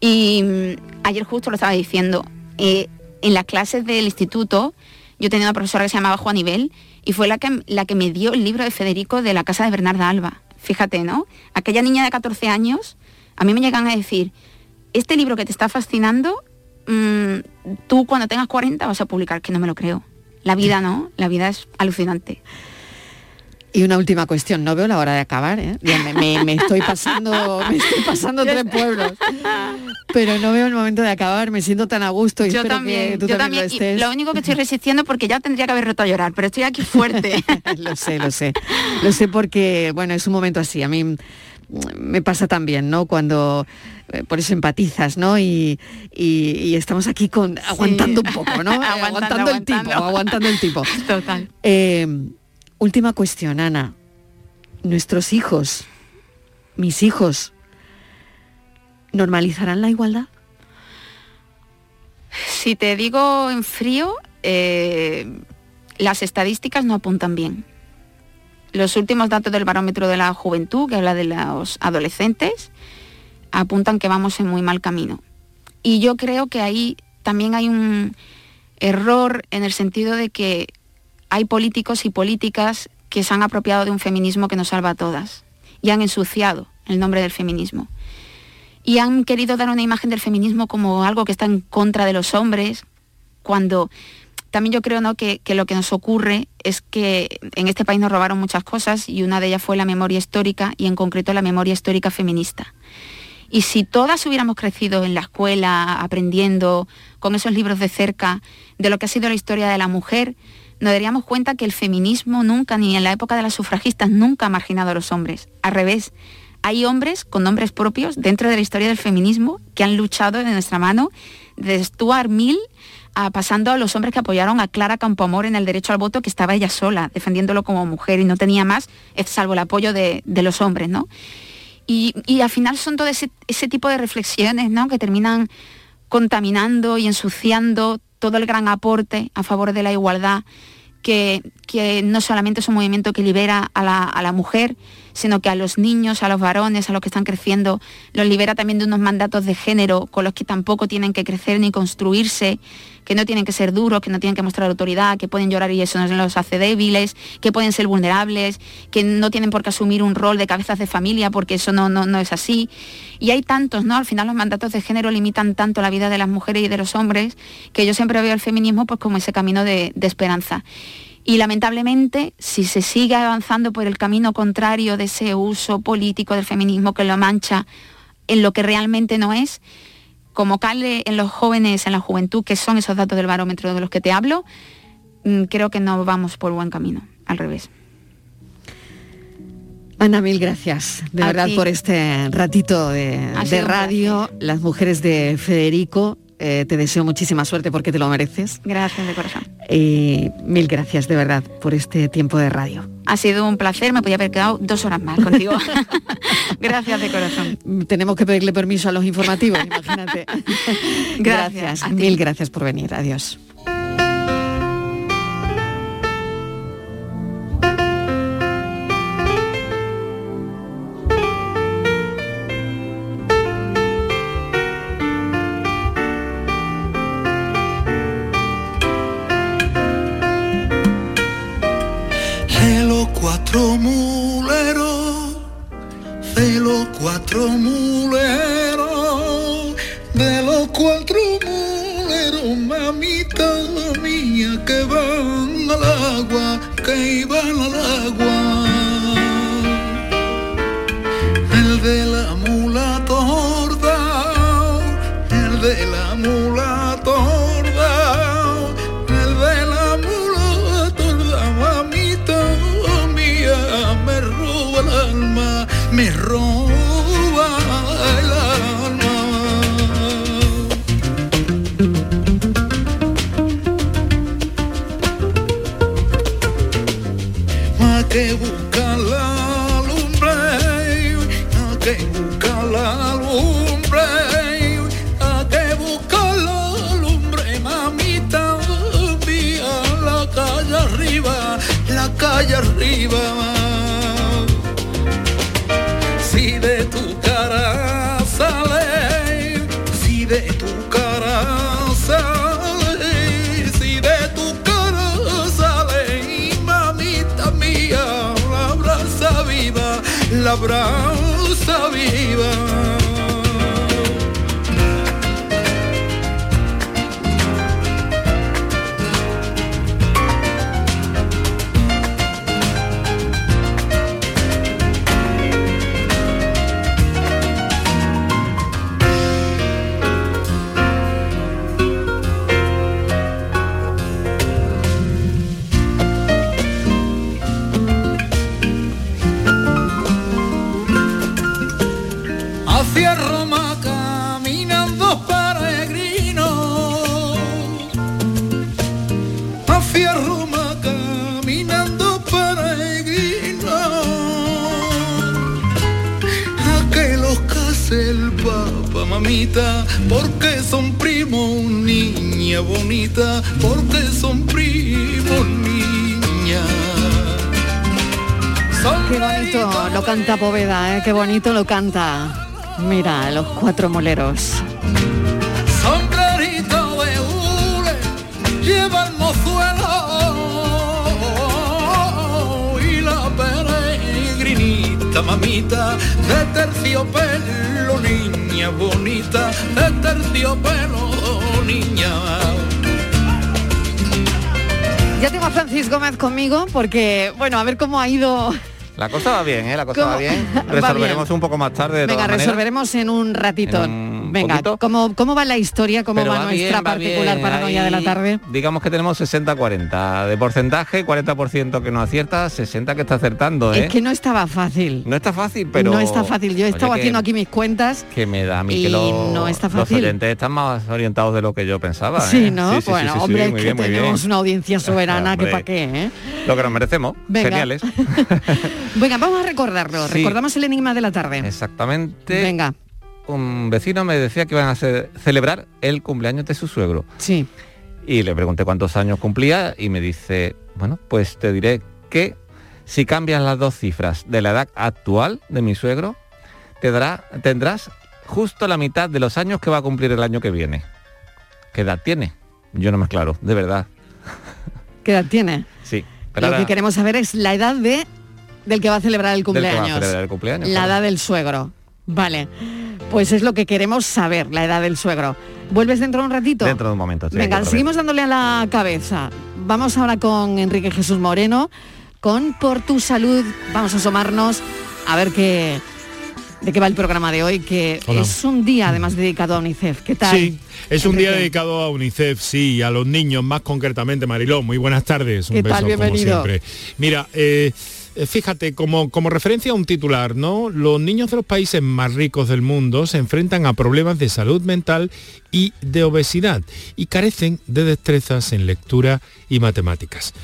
Y mm, ayer justo lo estaba diciendo, eh, en las clases del instituto yo tenía una profesora que se llamaba Juan Nivel y fue la que, la que me dio el libro de Federico de la casa de Bernarda Alba. Fíjate, ¿no? Aquella niña de 14 años, a mí me llegan a decir, este libro que te está fascinando Mm, tú cuando tengas 40 vas a publicar, que no me lo creo. La vida no, la vida es alucinante. Y una última cuestión, no veo la hora de acabar, ¿eh? me, estoy pasando, me estoy pasando tres pueblos. Pero no veo el momento de acabar, me siento tan a gusto y yo también, yo también, lo, único que estoy resistiendo porque ya tendría que haber roto a llorar, pero estoy aquí fuerte. lo sé, lo sé. Lo sé porque, bueno, es un momento así. A mí me pasa también, ¿no? Cuando por eso empatizas, ¿no? Y, estamos aquí con aguantando un poco, ¿no? aguantando, el tipo, aguantando el tipo. Total. Eh, última cuestión, Ana. Nuestros hijos, mis hijos, ¿normalizarán la igualdad? Si te digo en frío, eh, las estadísticas no apuntan bien los últimos datos del barómetro de la juventud, que habla de los adolescentes, apuntan que vamos en muy mal camino. Y yo creo que ahí también hay un error en el sentido de que hay políticos y políticas que se han apropiado de un feminismo que nos salva a todas y han ensuciado el nombre del feminismo. Y han querido dar una imagen del feminismo como algo que está en contra de los hombres, cuando también yo creo ¿no? que, lo que nos ocurre es que en este país nos robaron muchas cosas y una de ellas fue la memoria histórica y en concreto la memoria histórica feminista. Y si todas hubiéramos crecido en la escuela, aprendiendo con esos libros de cerca de lo que ha sido la historia de la mujer, nos daríamos cuenta que el feminismo nunca, ni en la época de las sufragistas, nunca ha marginado a los hombres. Al revés, hay hombres con nombres propios dentro de la historia del feminismo que han luchado de nuestra mano, desde Stuart Mill pasando a los hombres que apoyaron a Clara Campoamor en el derecho al voto, que estaba ella sola, defendiéndolo como mujer y no tenía más, salvo el apoyo de, los hombres, ¿no? Y, al final son todo ese, tipo de reflexiones, ¿no? Que terminan contaminando y ensuciando todo el gran aporte a favor de la igualdad, que, no solamente es un movimiento que libera a la, a la mujer, sino que a los niños, a los varones, a los que están creciendo, los libera también de unos mandatos de género con los que tampoco tienen que crecer ni construirse, que no tienen que ser duros, que no tienen que mostrar autoridad, que pueden llorar y eso no los hace débiles, que pueden ser vulnerables, que no tienen por qué asumir un rol de cabezas de familia porque eso no, no, es así. Y hay tantos, ¿no? Al final los mandatos de género limitan tanto la vida de las mujeres y de los hombres que yo siempre veo el feminismo pues como ese camino de, de esperanza. Y lamentablemente, si se sigue avanzando por el camino contrario de ese uso político del feminismo que lo mancha en lo que realmente no es, como cale en los jóvenes, en la juventud, que son esos datos del barómetro de los que te hablo, mm, creo que no vamos por buen camino, al revés. Ana, mil gracias, de verdad, por este ratito de, de radio. Las mujeres de Federico, eh, te deseo muchísima suerte porque te lo mereces. Gracias de corazón. Y mil gracias de verdad por este tiempo de radio. Ha sido un placer, me podía haber quedado dos horas más contigo. gracias de corazón. Tenemos que pedirle permiso a los informativos, imagínate. gracias, mil gracias por venir. Adiós. Canta Poveda, ¿eh? qué bonito lo canta. Mira, los cuatro moleros. Sombrerito de hule lleva el mozuelo y la peregrinita mamita de terciopelo, niña bonita, de terciopelo, niña. Ya tengo a Francis Gómez conmigo porque, bueno, a ver cómo ha ido La cosa va bien, ¿eh? La cosa va bien. Va Resolveremos un poco más tarde. De Venga, resolveremos en un ratito. En un Venga, poquito. ¿cómo, ¿cómo va la historia? ¿Cómo Pero va, va nuestra va particular bien. paranoia de la tarde? Digamos que tenemos 60-40 de porcentaje, 40% que no acierta, 60 que está acertando, ¿eh? Es que no estaba fácil. No está fácil, pero... no está fácil. Yo he estado haciendo aquí mis cuentas. Que me da a mí y que los, no está los fácil. oyentes están más orientados de lo que yo pensaba. Sí, ¿eh? ¿no? Sí, sí, sí, bueno, sí, hombre, es que bien, tenemos una audiencia soberana que para qué, ¿eh? Lo que nos merecemos. Venga. Geniales. Venga, vamos a recordarlo. Recordamos el enigma de la tarde. Exactamente. Venga. Un vecino me decía que iban a celebrar el cumpleaños de su suegro. Sí. Y le pregunté cuántos años cumplía y me dice, bueno, pues te diré que si cambias las dos cifras de la edad actual de mi suegro, te dará, tendrás justo la mitad de los años que va a cumplir el año que viene. ¿Qué edad tiene? Yo no me aclaro, de verdad. ¿Qué edad tiene? Sí. pero Lo que queremos saber es la edad de del que va a celebrar el cumpleaños. celebrar el cumpleaños, la claro. edad del suegro. Vale. Pues es lo que queremos saber, la edad del suegro. ¿Vuelves dentro de un ratito? Dentro de un momento. Venga, seguimos dándole a la cabeza. Vamos ahora con Enrique Jesús Moreno, con Por tu Salud. Vamos a asomarnos a ver qué, de qué va el programa de hoy, que Hola. es un día además dedicado a UNICEF. ¿Qué tal? Sí, es un día dedicado a UNICEF, sí, a los niños, más concretamente, Mariló. Muy buenas tardes, un ¿Qué beso tal? como Bienvenido. siempre. Mira, eh, fíjate, como, como referencia a un titular, ¿no? Los niños de los países más ricos del mundo se enfrentan a problemas de salud mental y de obesidad y carecen de destrezas en lectura y matemáticas.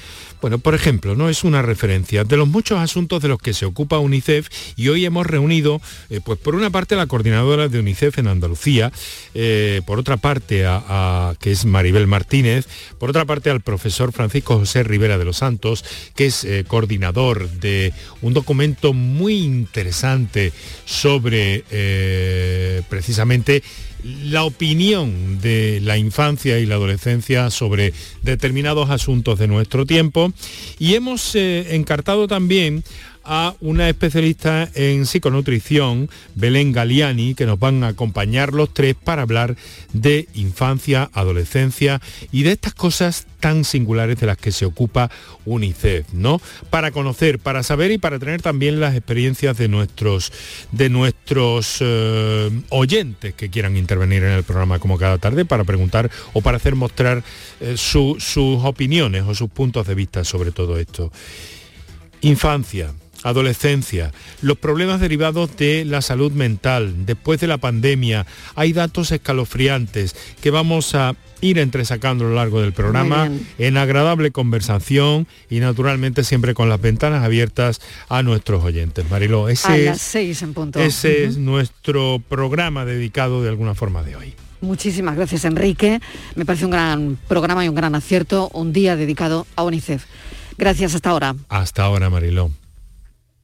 Bueno, por ejemplo, no es una referencia de los muchos asuntos de los que se ocupa UNICEF y hoy hemos reunido, eh, pues por una parte la coordinadora de UNICEF en Andalucía, eh, por otra parte a, que es Maribel Martínez, por otra parte al profesor Francisco José Rivera de los Santos, que es eh, coordinador de un documento muy interesante sobre precisamente la opinión de la infancia y la adolescencia sobre determinados asuntos de nuestro tiempo. Y hemos eh, encartado también a una especialista en psiconutrición, Belén Galiani, que nos van a acompañar los tres para hablar de infancia, adolescencia y de estas cosas tan singulares de las que se ocupa UNICEF, ¿no? Para conocer, para saber y para tener también las experiencias de nuestros de nuestros eh, oyentes que quieran intervenir en el programa como cada tarde para preguntar o para hacer mostrar eh, su- sus opiniones o sus puntos de vista sobre todo esto. Infancia, adolescencia, los problemas derivados de la salud mental, después de la pandemia, hay datos escalofriantes que vamos a ir entresacando a lo largo del programa en agradable conversación y naturalmente siempre con las ventanas abiertas a nuestros oyentes. Mariló, a ese, las seis en punto. ese es nuestro programa dedicado de alguna forma de hoy. Muchísimas gracias, Enrique. Me parece un gran programa y un gran acierto, un día dedicado a UNICEF. Gracias hasta ahora. Hasta ahora, Mariló.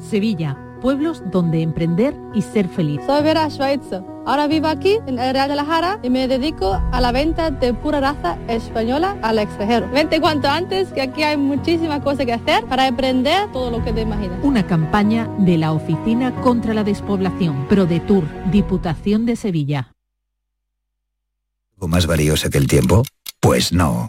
Sevilla, pueblos donde emprender y ser feliz. Soy Vera Schweitzer. Ahora vivo aquí en el Real de la Jara y me dedico a la venta de pura raza española al extranjero. Vente cuanto antes que aquí hay muchísimas cosas que hacer para emprender todo lo que te imaginas. Una campaña de la Oficina contra la Despoblación, ProDetour, Diputación de Sevilla. ¿Algo más valioso que el tiempo? Pues no.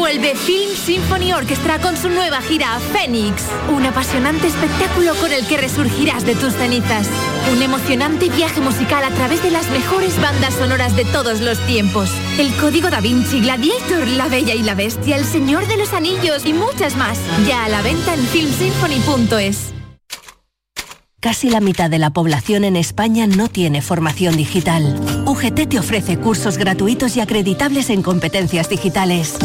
Vuelve Film Symphony Orchestra con su nueva gira Phoenix. Un apasionante espectáculo con el que resurgirás de tus cenizas. Un emocionante viaje musical a través de las mejores bandas sonoras de todos los tiempos. El Código Da Vinci, Gladiator, La Bella y la Bestia, El Señor de los Anillos y muchas más. Ya a la venta en filmsymphony.es. Casi la mitad de la población en España no tiene formación digital. UGT te ofrece cursos gratuitos y acreditables en competencias digitales.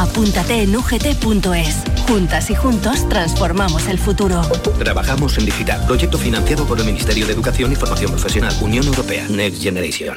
Apúntate en ugt.es. Juntas y juntos transformamos el futuro. Trabajamos en digital. Proyecto financiado por el Ministerio de Educación y Formación Profesional. Unión Europea. Next Generation.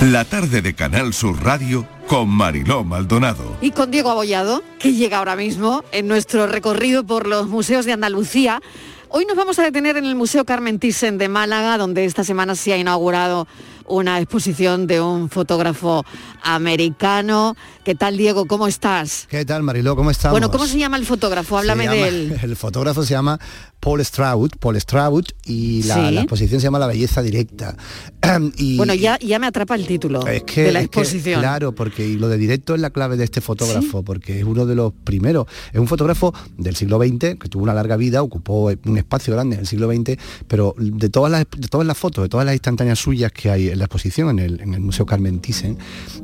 La tarde de Canal Sur Radio con Mariló Maldonado. Y con Diego Abollado, que llega ahora mismo en nuestro recorrido por los museos de Andalucía. Hoy nos vamos a detener en el Museo Carmen Thyssen de Málaga, donde esta semana se ha inaugurado una exposición de un fotógrafo americano. ¿Qué tal, Diego? ¿Cómo estás? ¿Qué tal, Mariló? ¿Cómo estás? Bueno, ¿cómo se llama el fotógrafo? Háblame de él. El fotógrafo se llama Paul Stroud, Paul Stroud, y la, Sí. la exposición se llama La belleza directa. y, Bueno, ya, ya me atrapa el título es que, de la es que, exposición. claro, porque y lo de directo es la clave de este fotógrafo, porque es uno de los primeros. Es un fotógrafo del siglo XX que tuvo una larga vida, ocupó un espacio grande en el siglo XX, pero de todas las, de todas las fotos, de todas las instantáneas suyas que hay la exposición en el, Museo Carmen Thyssen,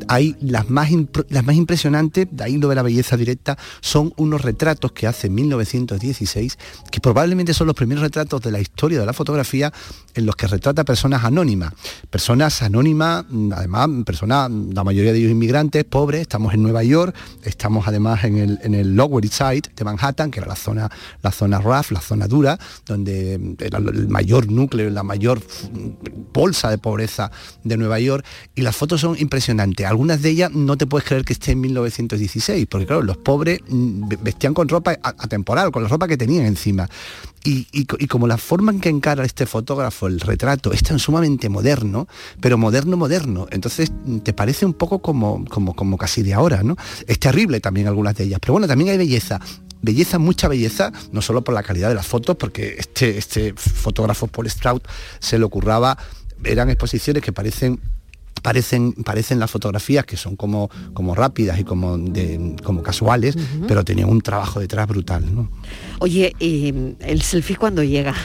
hay las más, las más impresionantes, de ahí lo de la belleza directa, son unos retratos que hace en 1916, que probablemente son los primeros retratos de la historia de la fotografía en los que retrata personas anónimas. Personas anónimas, mm, además, personas, la mayoría de ellos inmigrantes, pobres, estamos en Nueva York, estamos además en el, en el Lower East Side de Manhattan, que era la zona, la zona rough, la zona dura, donde mm, era el mayor núcleo, la mayor mm, bolsa de pobreza de Nueva York, y las fotos son impresionantes. Algunas de ellas no te puedes creer que esté en 1916, porque claro, los pobres mm, ve- vestían con ropa atemporal, con la ropa que tenían encima. Y, y como la forma en que encara este fotógrafo el retrato es tan sumamente moderno, pero moderno, moderno, entonces mm, te parece un poco como, como, como casi de ahora, ¿no? Es terrible también algunas de ellas, pero bueno, también hay belleza. Belleza, mucha belleza, no solo por la calidad de las fotos, porque este, este fotógrafo Paul Stroud se le ocurraba, eran exposiciones que parecen parecen, parecen las fotografías que son como, como rápidas y como, de- como casuales, pero tenían un trabajo detrás brutal. ¿no? Oye, ¿y el selfie cuando llega?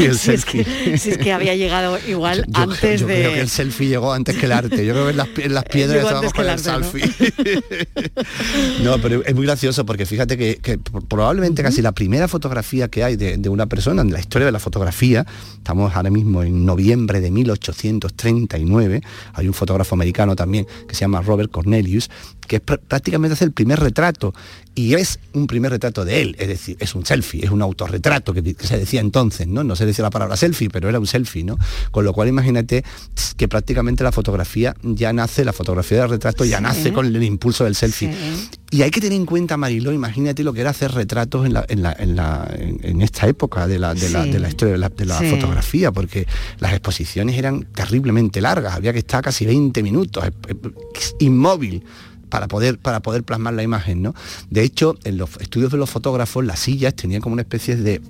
Y el si, es que, si es que había llegado igual Yo, antes yo de... creo que el selfie llegó antes que el arte. Yo creo que en las, en las piedras estábamos con el selfie. No, pero es muy gracioso porque fíjate que, que probablemente casi la primera fotografía que hay de, de una persona en la historia de la fotografía, estamos ahora mismo en noviembre de 1839, hay un fotógrafo americano también que se llama Robert Cornelius, que es pr- prácticamente hacer el primer retrato y es un primer retrato de él, es decir, es un selfie, es un autorretrato que, que se decía entonces, ¿no? No se decía la palabra selfie, pero era un selfie, ¿no? Con lo cual imagínate que prácticamente la fotografía ya nace, la fotografía del retrato ya Sí. nace con el impulso del selfie. Y hay que tener en cuenta, Mariló, imagínate lo que era hacer retratos en, la- en la- en la- en- esta época de la, de la- Sí. de historia de la, de fotografía, porque las exposiciones eran terriblemente largas, había que estar casi 20 minutos, inmóvil para poder, para poder plasmar la imagen. ¿no? De hecho, en los estudios de los fotógrafos, las sillas tenían como una especie de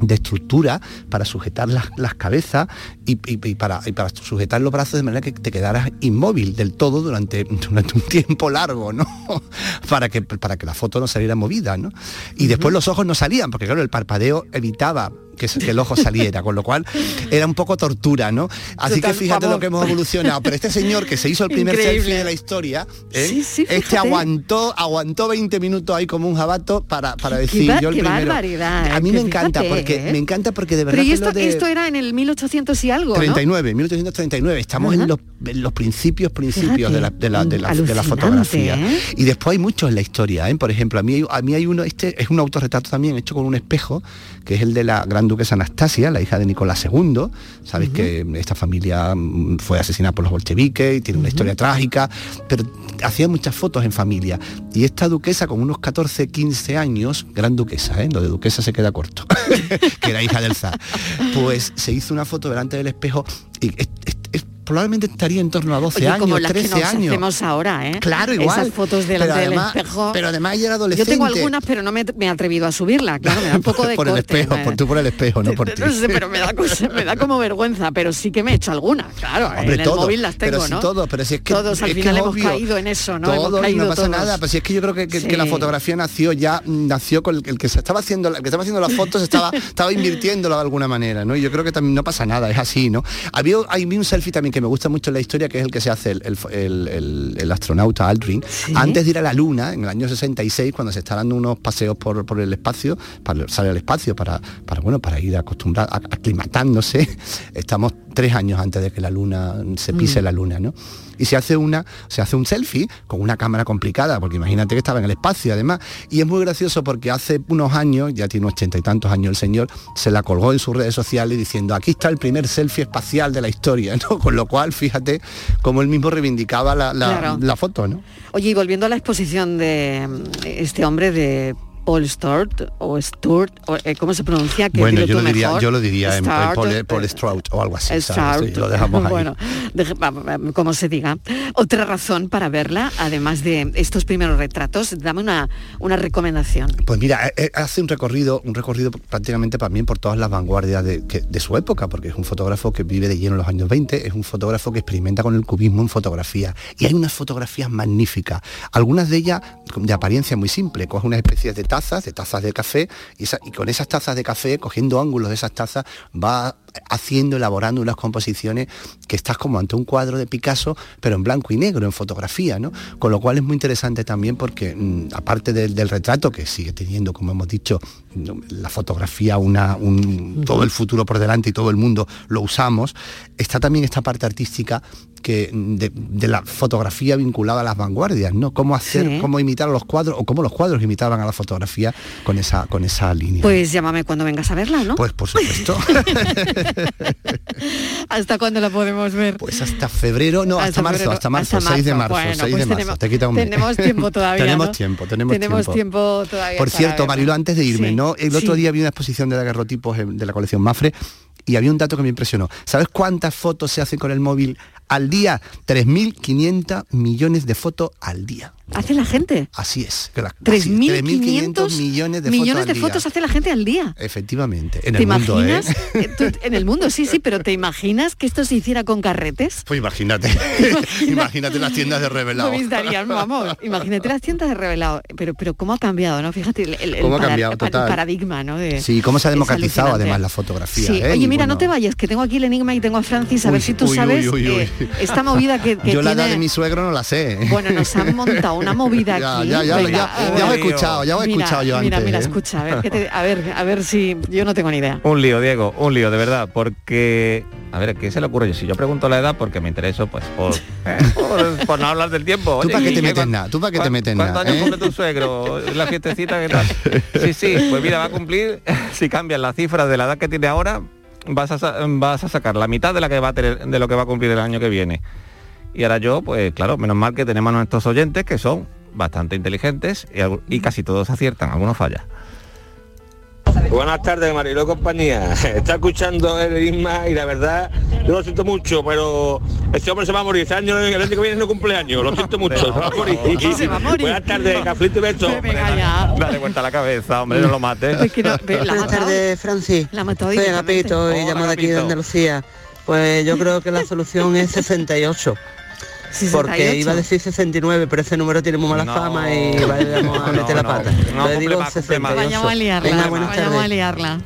de estructura para sujetar las, las cabezas y, y- y para, y para sujetar los brazos de manera que te quedaras inmóvil del todo durante, durante un tiempo largo, ¿no? para, que, para que la foto no saliera movida, ¿no? Y después los ojos no salían, porque claro, el parpadeo evitaba que, el ojo saliera, con lo cual era un poco tortura, ¿no? Así Total, que fíjate lo que hemos evolucionado. Pero este señor que se hizo el primer Increíble. selfie de la historia, ¿eh? Sí, sí, este aguantó, aguantó 20 minutos ahí como un jabato para, para decir yo el qué primero. barbaridad, A mí que me encanta fíjate, porque ¿eh? me encanta porque de verdad Pero y esto, lo de esto era en el 1800 y algo, ¿no? 39, 1839. Estamos en los, en los principios, principios de la, de la, de la- de la fotografía. ¿eh? Y después hay muchos en la historia. ¿eh? Por ejemplo, a mí, a mí hay uno, este es un autorretrato también hecho con un espejo, que es el de la gran duquesa Anastasia, la hija de Nicolás II. Sabéis que esta familia mm, fue asesinada por los bolcheviques y tiene una historia trágica, pero hacía muchas fotos en familia. Y esta duquesa con unos 14, 15 años, gran duquesa, ¿eh? lo de duquesa se queda corto, que era hija del zar, pues se hizo una foto delante del espejo y probablemente estaría en torno a 12 Oye, años, como las 13 que nos años. hacemos ahora, ¿eh? Claro, igual. Esas fotos delante Pero además- del espejo. pero además ella era Yo adolescente. tengo algunas, pero no me, me he atrevido a subirla, claro, me da un poco de por el espejo, por tú por el espejo, no por ti. No sé, pero me da, cosa- me da como vergüenza, pero sí que me he hecho algunas, claro, Hombre, en el todo, móvil las tengo, pero si ¿no? todo, pero si es que Todos al es final hemos obvio. caído en eso, ¿no? hemos Todos, caído no pasa todos. nada, pero si es que yo creo que, que- que la fotografía nació ya, nació con el, el que se estaba haciendo, el que estaba haciendo las fotos estaba, estaba invirtiéndolo de alguna manera, ¿no? Y yo creo que también no pasa nada, es así, ¿no? Había, hay un selfie también que me gusta mucho la historia, que es el que se hace el, el- el- astronauta Aldrin, antes de ir a la Luna, en el año 66, cuando se está dando unos paseos por, por el espacio, para salir al espacio, para, para, bueno, para ir acostumbrar, a- aclimatándose, estamos tres años antes de que la Luna se pise Mm. la Luna, ¿no? Y se hace una, se hace un selfie con una cámara complicada, porque imagínate que estaba en el espacio además. Y es muy gracioso porque hace unos años, ya tiene ochenta y tantos años el señor, se la colgó en sus redes sociales diciendo, aquí está el primer selfie espacial de la historia, ¿no? Con lo cual, fíjate cómo él mismo reivindicaba la, la- Claro. la foto, ¿no? Oye, y volviendo a la exposición de mm, este hombre de Paul Sturt o Sturt, o, eh, ¿cómo se pronuncia? ¿Qué Bueno, yo lo diría, mejor? yo lo diría en, Paul, Paul eh, Strout o algo así, ¿sabes? Sturt. Sí, lo dejamos ahí. Bueno, deje- como se diga. Otra razón para verla, además de estos primeros retratos, dame una, una recomendación. Pues mira, eh, hace un recorrido, un recorrido prácticamente también por todas las vanguardias de, que- de su época, porque es un fotógrafo que vive de lleno en los años 20, es un fotógrafo que experimenta con el cubismo en fotografía. Y hay unas fotografías magníficas, algunas de ellas de apariencia muy simple, coge unas especies de tazas, de tazas de café, y, y con esas tazas de café, cogiendo ángulos de esas tazas, va haciendo, elaborando unas composiciones que estás como ante un cuadro de Picasso, pero en blanco y negro, en fotografía, ¿no? Con lo cual es muy interesante también porque, mm, aparte del, del retrato, que sigue teniendo, como hemos dicho, no, la fotografía, una, un- todo el futuro por delante y todo el mundo lo usamos, está también esta parte artística que mm, de, de la fotografía vinculada a las vanguardias, ¿no? Cómo hacer, Sí. cómo imitar a los cuadros, o cómo los cuadros imitaban a la fotografía con esa, con esa línea. Pues llámame cuando vengas a verla, ¿no? Pues por supuesto. ¿Hasta cuándo la podemos ver? Pues hasta febrero, no, hasta, marzo, febrero, hasta marzo, hasta 6 de marzo, Bueno, 6 pues de marzo, tenemos- te quita un mes. Tenemos tiempo todavía, tenemos ¿no? tiempo, tenemos, Tenemos tiempo. tiempo todavía Por cierto. Marilo, antes de irme, Sí, ¿no? El otro sí. día vi una exposición de daguerrotipos de la colección Mafre y había un dato que me impresionó. ¿Sabes cuántas fotos se hacen con el móvil al día? 3.500 millones de fotos al día. ¿Hace la gente? Así es. que la- así es, 3.500 millones de millones fotos de al día. fotos hace la gente al día. Efectivamente, en ¿Te el mundo, ¿eh? imaginas? Eh, tú- en el mundo, sí, sí, pero ¿te imaginas que esto se hiciera con carretes? Pues imagínate, imagínate las tiendas de revelado. Vamos, imagínate las tiendas de revelado. Pero, pero cómo ha cambiado, ¿no? Fíjate el, el- el ¿Cómo ha para- cambiado, para- el total? paradigma, ¿no? De- Sí, cómo se ha democratizado además la fotografía. Sí. ¿eh? Oye, mira, bueno, no te vayas, que tengo aquí el enigma y tengo a Francis, a ver si tú uy, sabes uy, eh, esta movida que, que Yo la edad de mi suegro no la sé. Bueno, nos han montado una movida Ya, aquí. ya, ya, Venga, ya, ya lo he escuchado, ya lo he Mira, escuchado yo Mira, antes, mira, ¿eh? escucha, a ver, ¿qué te- a ver, a ver si yo no tengo ni idea. Un lío, Diego, un lío, de verdad, porque A ver, ¿qué se le ocurre? Si yo pregunto la edad porque me intereso, pues por, eh, por- por no hablar del tiempo. ¿Tú Oye, para qué ¿y te metes nada? ¿Tú para qué te metes ¿Cuántos nada? años eh? cumple tu suegro? ¿La fiestecita qué tal? Sí, sí, pues mira, va a cumplir, si cambian las cifras de la edad que tiene ahora, vas a, vas a sacar la mitad de, la que va a tener, de lo que va a cumplir el año que viene. Y ahora yo, pues claro, menos mal que tenemos a nuestros oyentes que son bastante inteligentes y, y casi todos aciertan, algunos fallan. Buenas tardes, Mariló y compañía. Está escuchando el Isma y la verdad, yo lo siento mucho, pero este hombre se va a morir. Este año, el año que viene no cumpleaños. Lo siento mucho, se va a morir. Se va a morir. Buenas tardes, Caflito y beso. Dale vuelta a la cabeza, hombre, no lo mates. Buenas tardes, Francis. La matado Soy. Agapito y Hola, llamo de aquí de. Andalucía. Pues yo creo que la solución es 68. Porque 68. iba a decir 69, pero ese número tiene muy mala No, fama y vayamos a no, meter la pata. No, cumple digo más, cumple más. 68. Vayamos a liarla, Venga, buenas vayamos tardes. a liarla.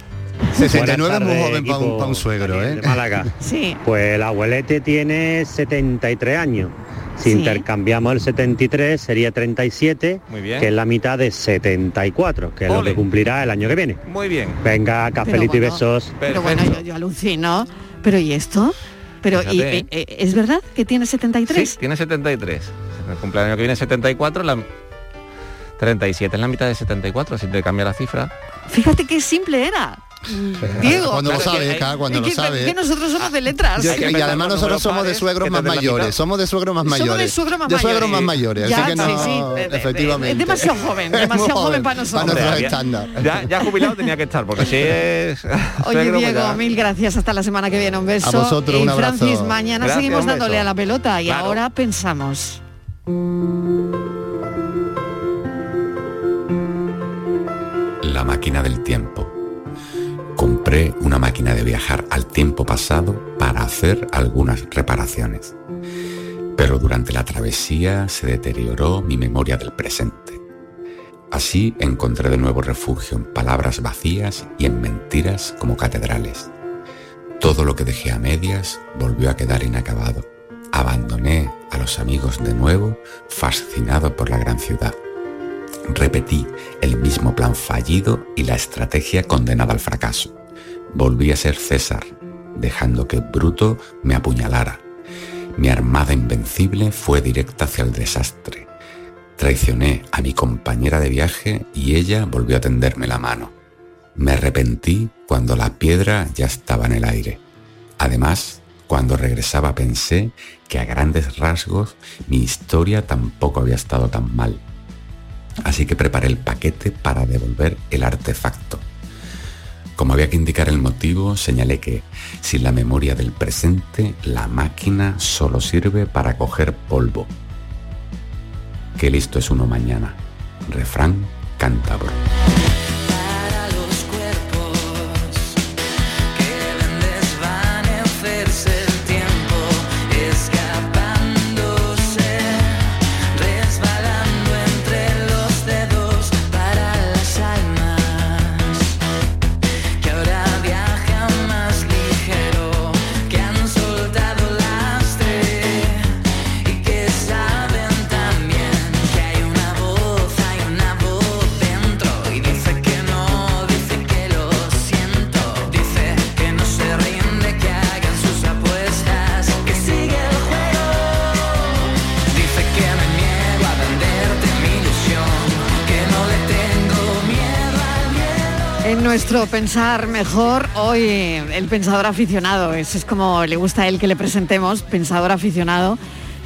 69 es muy joven para un, tardes, pa' un suegro, ¿eh? de Málaga. Sí. Pues el abuelete tiene 73 años. Si Sí. intercambiamos el 73 sería 37, Muy bien. que es la mitad de 74, que es lo que cumplirá el año que viene. Muy bien. Venga, cafelito y bueno, besos. Pero bueno, yo, yo alucino. Pero ¿y esto? Pero ¿y, Fíjate, eh, eh, ¿es verdad que tiene 73? Sí, tiene 73. El cumpleaños que viene 74, la 37 es la mitad de 74, si te cambia la cifra. Fíjate qué simple era. Diego. Cuando lo sabe, cada cuando lo sabe. que nosotros somos de letras. Yo- Hay que y además nosotros somos de suegros más mayores, somos de suegros más Somos de mayores. suegros más de suegros mayores. más mayores, Ya, así que no, sí, sí, de- de- efectivamente. es demasiado joven, demasiado joven para nosotros. Ya-. Ya, ya jubilado tenía que estar, porque si es... Oye, pues Diego, ya. mil gracias. Hasta la semana que viene. Un beso. A vosotros, y un abrazo. Francis, mañana Gracias, seguimos dándole a la pelota y Claro. ahora pensamos. La máquina del tiempo. Una máquina de viajar al tiempo pasado para hacer algunas reparaciones. Pero durante la travesía se deterioró mi memoria del presente. Así encontré de nuevo refugio en palabras vacías y en mentiras como catedrales. Todo lo que dejé a medias volvió a quedar inacabado. Abandoné a los amigos de nuevo, fascinado por la gran ciudad. Repetí el mismo plan fallido y la estrategia condenada al fracaso. Volví a ser César, dejando que Bruto me apuñalara. Mi armada invencible fue directa hacia el desastre. Traicioné a mi compañera de viaje y ella volvió a tenderme la mano. Me arrepentí cuando la piedra ya estaba en el aire. Además, cuando regresaba pensé que a grandes rasgos mi historia tampoco había estado tan mal. Así que preparé el paquete para devolver el artefacto. Como había que indicar el motivo, señalé que sin la memoria del presente, la máquina solo sirve para coger polvo. Qué listo es uno mañana. Refrán cántabro. En nuestro Pensar Mejor, hoy el pensador aficionado, eso es como le gusta a él que le presentemos, pensador aficionado,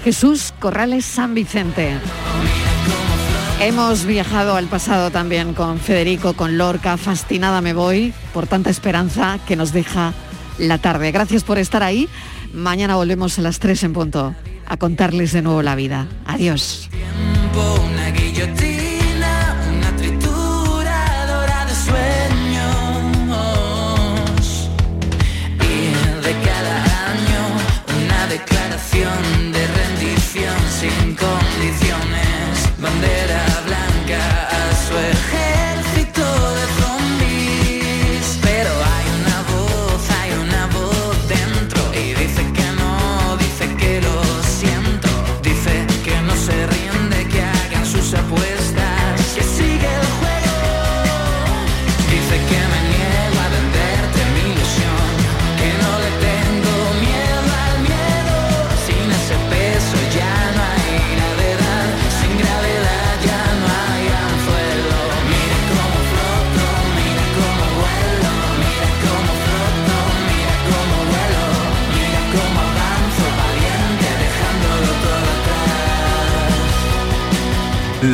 Jesús Corrales San Vicente. Hemos viajado al pasado también con Federico, con Lorca, fascinada me voy por tanta esperanza que nos deja la tarde. Gracias por estar ahí. Mañana volvemos a las 3 en punto a contarles de nuevo la vida. Adiós. Sin condiciones. Bandera blanca a su ejército